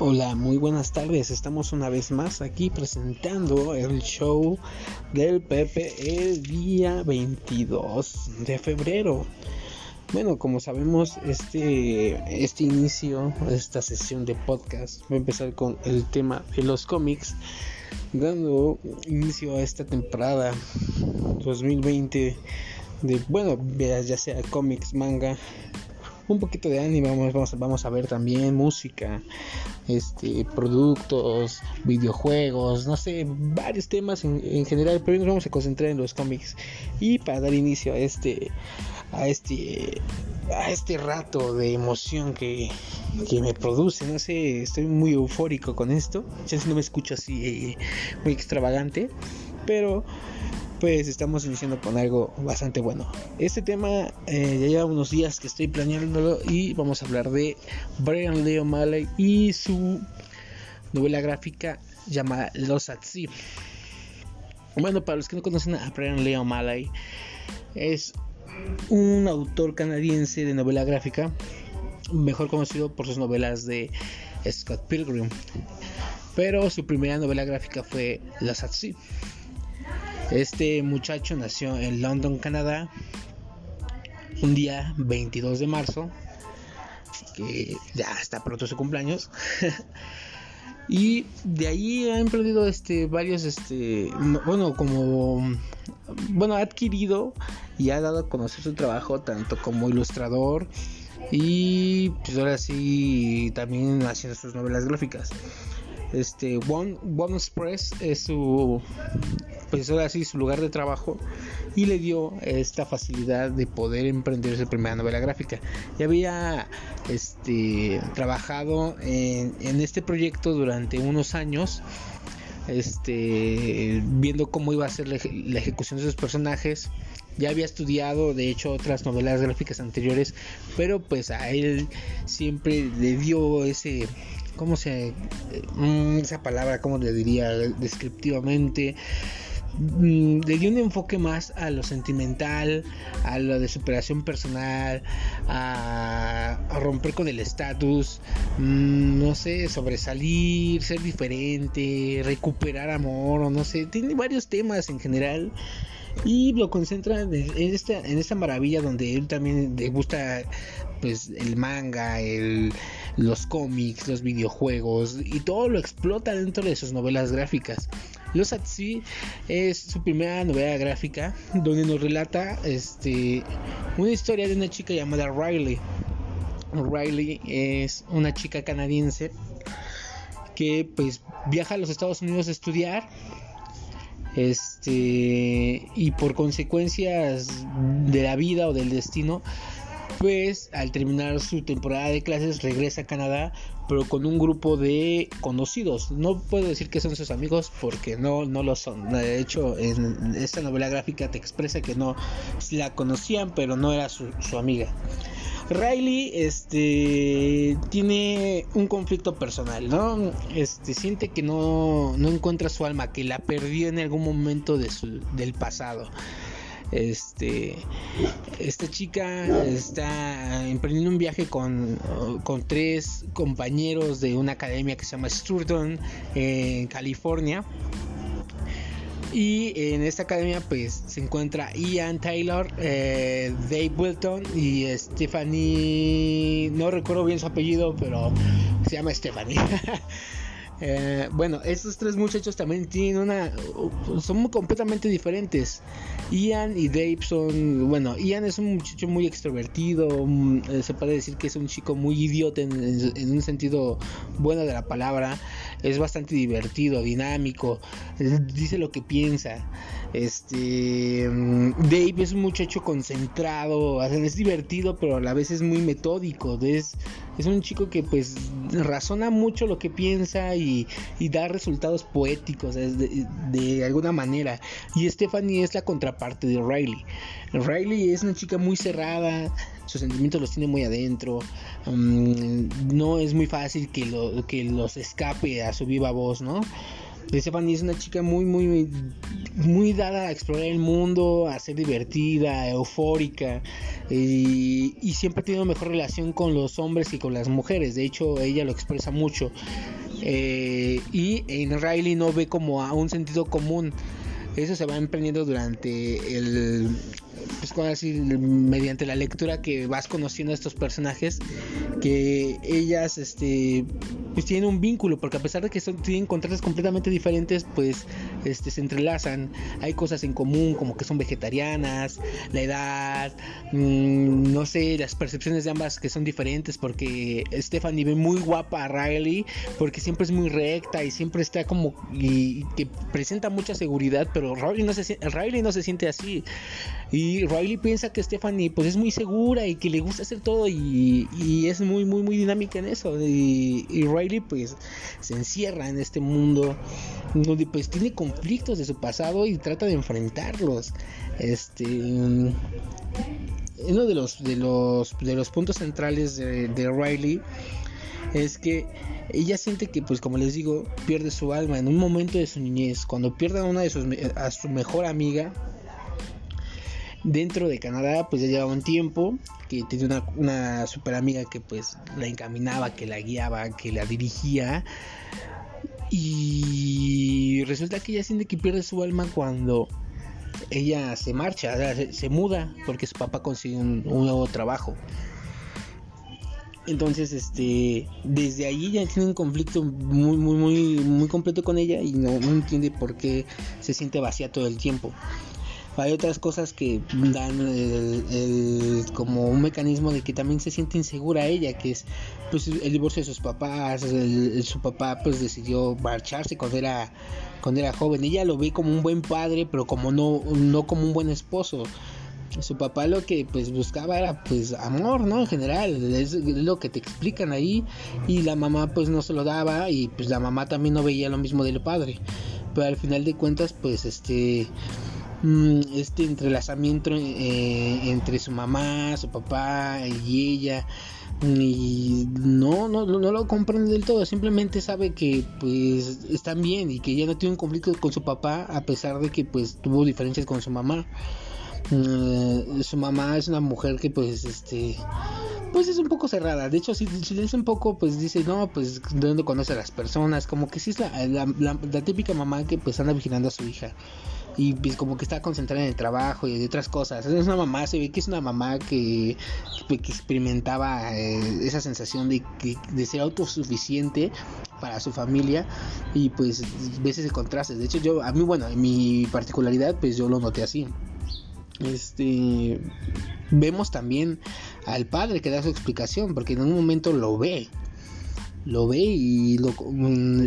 Hola, muy buenas tardes. Estamos una vez más aquí presentando el show del Pepe el día 22 de febrero. Bueno, como sabemos, este, este inicio, esta sesión de podcast va a empezar con el tema de los cómics, dando inicio a esta temporada 2020 de, bueno, ya sea cómics, manga, un poquito de anime, vamos, vamos, a ver también música, este, productos, videojuegos, no sé, varios temas en, general, pero hoy nos vamos a concentrar en los cómics. Y para dar inicio a este, a este, a este rato de emoción que, que me produce, no sé, estoy muy eufórico con esto, ya si no me escucho así eh, muy extravagante, pero pues estamos iniciando con algo bastante bueno. Este tema eh, ya lleva unos días que estoy planeándolo y vamos a hablar de Brian Lee O'Malley y su novela gráfica llamada Los Atsi. Bueno, para los que no conocen a Brian Lee O'Malley, es un autor canadiense de novela gráfica, mejor conocido por sus novelas de Scott Pilgrim. Pero su primera novela gráfica fue Los Atsi este muchacho nació en London, Canadá, un día 22 de marzo, que ya está pronto su cumpleaños. y de ahí ha emprendido este varios este bueno como bueno ha adquirido y ha dado a conocer su trabajo tanto como ilustrador y pues ahora sí también haciendo sus novelas gráficas este One, One Express es su pues ahora sí su lugar de trabajo y le dio esta facilidad de poder emprender su primera novela gráfica ya había este trabajado en, este proyecto durante unos años este viendo cómo iba a ser la, ejecución de sus personajes ya había estudiado de hecho otras novelas gráficas anteriores pero pues a él siempre le dio ese ¿cómo se... Mm, esa palabra, ¿cómo le diría descriptivamente? Mm, le dio un enfoque más a lo sentimental, a lo de superación personal, a, romper con el estatus, mm, no sé, sobresalir, ser diferente, recuperar amor, o no sé, tiene varios temas en general y lo concentra en esta, en esta maravilla donde él también le gusta pues el manga, el, los cómics, los videojuegos y todo lo explota dentro de sus novelas gráficas. Los Atsi es su primera novela gráfica donde nos relata este, una historia de una chica llamada Riley. Riley es una chica canadiense que pues viaja a los Estados Unidos a estudiar este y por consecuencias de la vida o del destino pues al terminar su temporada de clases regresa a Canadá pero con un grupo de conocidos no puedo decir que son sus amigos porque no no lo son de hecho en esta novela gráfica te expresa que no la conocían pero no era su, amiga Riley este tiene un conflicto personal, ¿no? Este siente que no, no encuentra su alma, que la perdió en algún momento del pasado. Este esta chica está emprendiendo un viaje con, con tres compañeros de una academia que se llama Sturton en California y en esta academia pues se encuentra Ian Taylor, eh, Dave Wilton y Stephanie, no recuerdo bien su apellido, pero se llama Stephanie. Eh, bueno, estos tres muchachos también tienen una. son completamente diferentes. Ian y Dave son. Bueno, Ian es un muchacho muy extrovertido. Mm, eh, se puede decir que es un chico muy idiota en, en un sentido bueno de la palabra es bastante divertido, dinámico, dice lo que piensa. Este mm, Dave es un muchacho concentrado, es divertido, pero a la vez es muy metódico. Es, es un chico que pues razona mucho lo que piensa y, da resultados poéticos de, de, alguna manera. Y Stephanie es la contraparte de Riley. Riley es una chica muy cerrada, sus sentimientos los tiene muy adentro. Mm, no es muy fácil que, lo, que los escape a su viva voz, ¿no? Stephanie es una chica muy, muy, muy dada a explorar el mundo, a ser divertida, eufórica y, y siempre ha tenido mejor relación con los hombres que con las mujeres. De hecho, ella lo expresa mucho. Eh, y en Riley no ve como a un sentido común. Eso se va emprendiendo durante el pues así mediante la lectura que vas conociendo a estos personajes que ellas este pues tienen un vínculo porque a pesar de que son, tienen contrastes completamente diferentes pues este se entrelazan hay cosas en común como que son vegetarianas la edad mm, no sé las percepciones de ambas que son diferentes porque Stephanie ve muy guapa a Riley porque siempre es muy recta y siempre está como y, que presenta mucha seguridad pero Riley no se Riley no se siente así y Riley piensa que Stephanie pues es muy segura y que le gusta hacer todo y, es muy muy muy dinámica en eso. Y, Riley pues se encierra en este mundo donde pues tiene conflictos de su pasado y trata de enfrentarlos. Este uno de los de los de los puntos centrales de, de Riley es que ella siente que pues como les digo pierde su alma en un momento de su niñez cuando pierde a una de sus a su mejor amiga Dentro de Canadá, pues ya llevaba un tiempo, que tenía una, una super amiga que pues la encaminaba, que la guiaba, que la dirigía. Y resulta que ella siente que pierde su alma cuando ella se marcha, se, muda, porque su papá consigue un, nuevo trabajo. Entonces, este, desde ahí ya tiene un conflicto muy, muy, muy, muy completo con ella y no entiende por qué se siente vacía todo el tiempo hay otras cosas que dan el, como un mecanismo de que también se siente insegura ella, que es pues el divorcio de sus papás, su papá pues decidió marcharse cuando era cuando era joven, ella lo ve como un buen padre, pero como no no como un buen esposo. Su papá lo que pues buscaba era pues amor, ¿no? En general, es lo que te explican ahí y la mamá pues no se lo daba y pues la mamá también no veía lo mismo del padre. Pero al final de cuentas pues este este entrelazamiento eh, entre su mamá, su papá y ella y no, no, no lo comprende del todo, simplemente sabe que pues están bien y que ya no tiene un conflicto con su papá a pesar de que pues tuvo diferencias con su mamá. Mm, su mamá es una mujer que pues este pues es un poco cerrada. De hecho, si, si dice un poco, pues dice, no, pues de dónde conoce a las personas. Como que sí es la, la típica mamá que pues anda vigilando a su hija y pues como que está concentrada en el trabajo y de otras cosas. Es una mamá, se ve que es una mamá que, que experimentaba eh, esa sensación de, de ser autosuficiente para su familia y pues ves ese contraste. De hecho yo, a mí bueno, en mi particularidad pues yo lo noté así. Este vemos también al padre que da su explicación porque en un momento lo ve lo ve y lo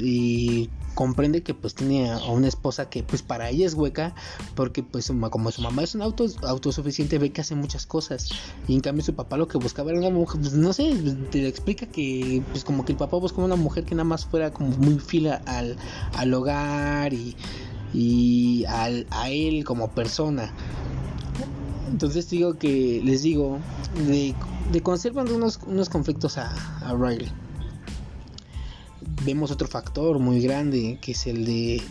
y comprende que pues tiene a una esposa que pues para ella es hueca porque pues como su mamá es un auto autosuficiente ve que hace muchas cosas. Y en cambio su papá lo que buscaba era una mujer pues no sé te explica que pues como que el papá buscaba una mujer que nada más fuera como muy fila al, al hogar y, y al, a él como persona. Entonces digo que les digo de, de conservan unos, unos conflictos a, a Riley vemos otro factor muy grande que es el de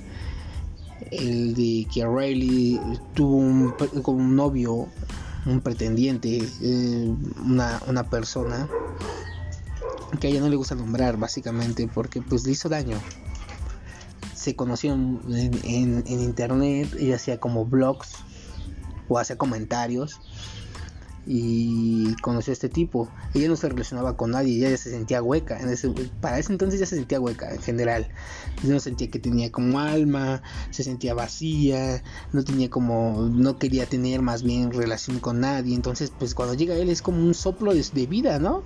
el de que Riley tuvo un, un novio, un pretendiente, eh, una, una, persona que a ella no le gusta nombrar básicamente porque pues le hizo daño. Se conoció en, en, en internet, ella hacía como blogs o hacía comentarios y conoció a este tipo. Ella no se relacionaba con nadie, ella ya se sentía hueca. Para ese entonces ya se sentía hueca en general. No sentía que tenía como alma, se sentía vacía, no tenía como, no quería tener más bien relación con nadie. Entonces, pues cuando llega él es como un soplo de, vida, ¿no?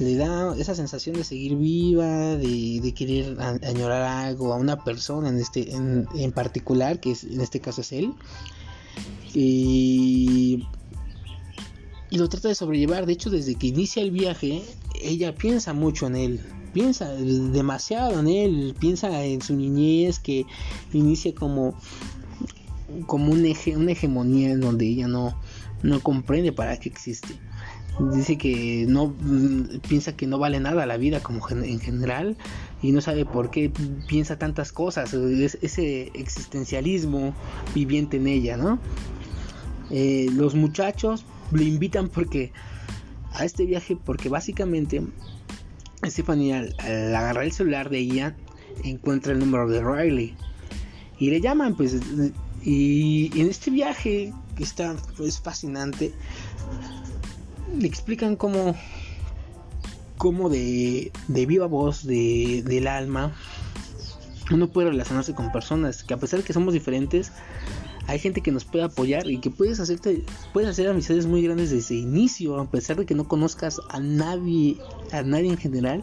Le da esa sensación de seguir viva, de, querer añorar algo a una persona en, este, en, en particular, que es, en este caso es él. Y y lo trata de sobrellevar. De hecho, desde que inicia el viaje, ella piensa mucho en él, piensa demasiado en él, piensa en su niñez que inicia como como un eje, una hegemonía en donde ella no, no comprende para qué existe. dice que no mm, piensa que no vale nada la vida como en general y no sabe por qué piensa tantas cosas, ese existencialismo viviente en ella, ¿no? Eh, los muchachos le invitan porque a este viaje porque básicamente Stephanie al, agarrar el celular de Ian encuentra el número de Riley y le llaman pues y en este viaje que está es fascinante le explican cómo cómo de, de viva voz de, del alma uno puede relacionarse con personas que a pesar de que somos diferentes hay gente que nos puede apoyar y que puedes hacerte puedes hacer amistades muy grandes desde el inicio a pesar de que no conozcas a nadie a nadie en general.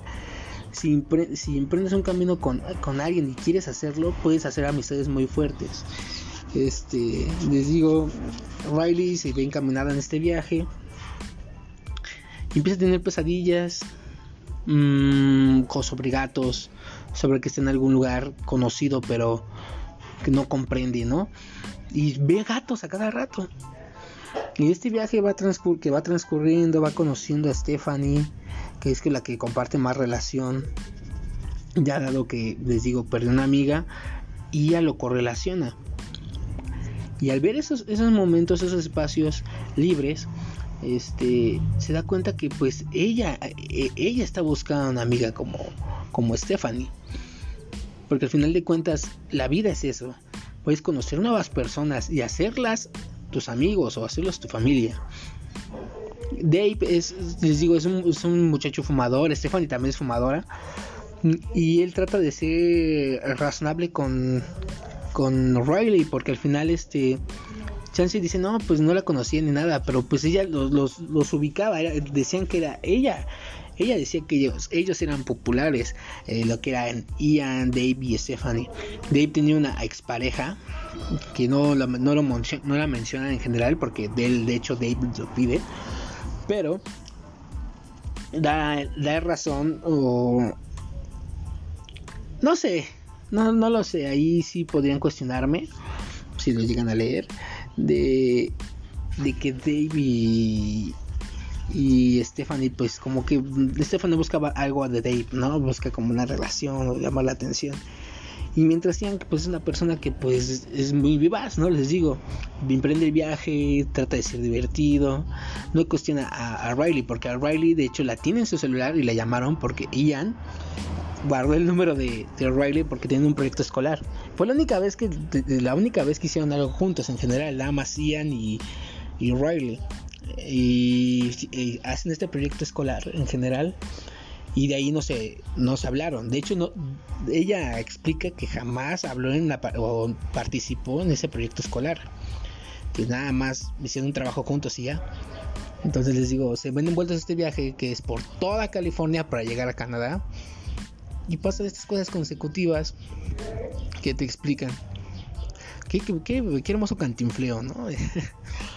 Si, emprendes un camino con, con alguien y quieres hacerlo puedes hacer amistades muy fuertes. Este les digo Riley se ve encaminada en este viaje. Empieza a tener pesadillas mmm, sobre gatos sobre que está en algún lugar conocido pero que no comprende no y ve gatos a cada rato. Y este viaje va que va transcurriendo, va conociendo a Stephanie, que es que la que comparte más relación, ya dado que les digo, perdió una amiga, y ya lo correlaciona. Y al ver esos, esos momentos, esos espacios libres, este, se da cuenta que pues ella, e, ella está buscando una amiga como, como Stephanie. Porque al final de cuentas, la vida es eso puedes conocer nuevas personas y hacerlas tus amigos o hacerlos tu familia. Dave es, les digo, es un, muchacho fumador, Stephanie también es fumadora. Y él trata de ser razonable con, con Riley, porque al final este Chansey dice, no, pues no la conocía ni nada, pero pues ella los, los ubicaba, decían que era ella ella decía que ellos, ellos eran populares, eh, lo que eran Ian, Dave y Stephanie. Dave tenía una expareja que no, la, no, lo en general porque de, de hecho Dave lo pide, pero da, da razón o no sé, no, no lo sé, ahí sí podrían cuestionarme si lo llegan a leer de, de que Dave y, y Stephanie pues como que Stephanie buscaba algo de Dave, ¿no? Busca como una relación o llamar la atención. Y mientras Ian pues es una persona que pues es muy vivaz, ¿no? Les digo, emprende el viaje, trata de ser divertido, no cuestiona a, Riley, porque a Riley de hecho la tiene en su celular y la llamaron porque Ian guardó el número de, Riley porque tiene un proyecto escolar. Fue la única vez que, la única vez que hicieron algo juntos en general, la más Ian y Riley y, hacen este proyecto escolar en general y de ahí no se, no se hablaron. De hecho, no, ella explica que jamás habló en la, o participó en ese proyecto escolar. Que nada más hicieron un trabajo juntos y ya. Entonces les digo, se ven envueltos este viaje que es por toda California para llegar a Canadá. Y pasan estas cosas consecutivas que te explican. Qué, qué, qué hermoso cantinfleo, ¿no?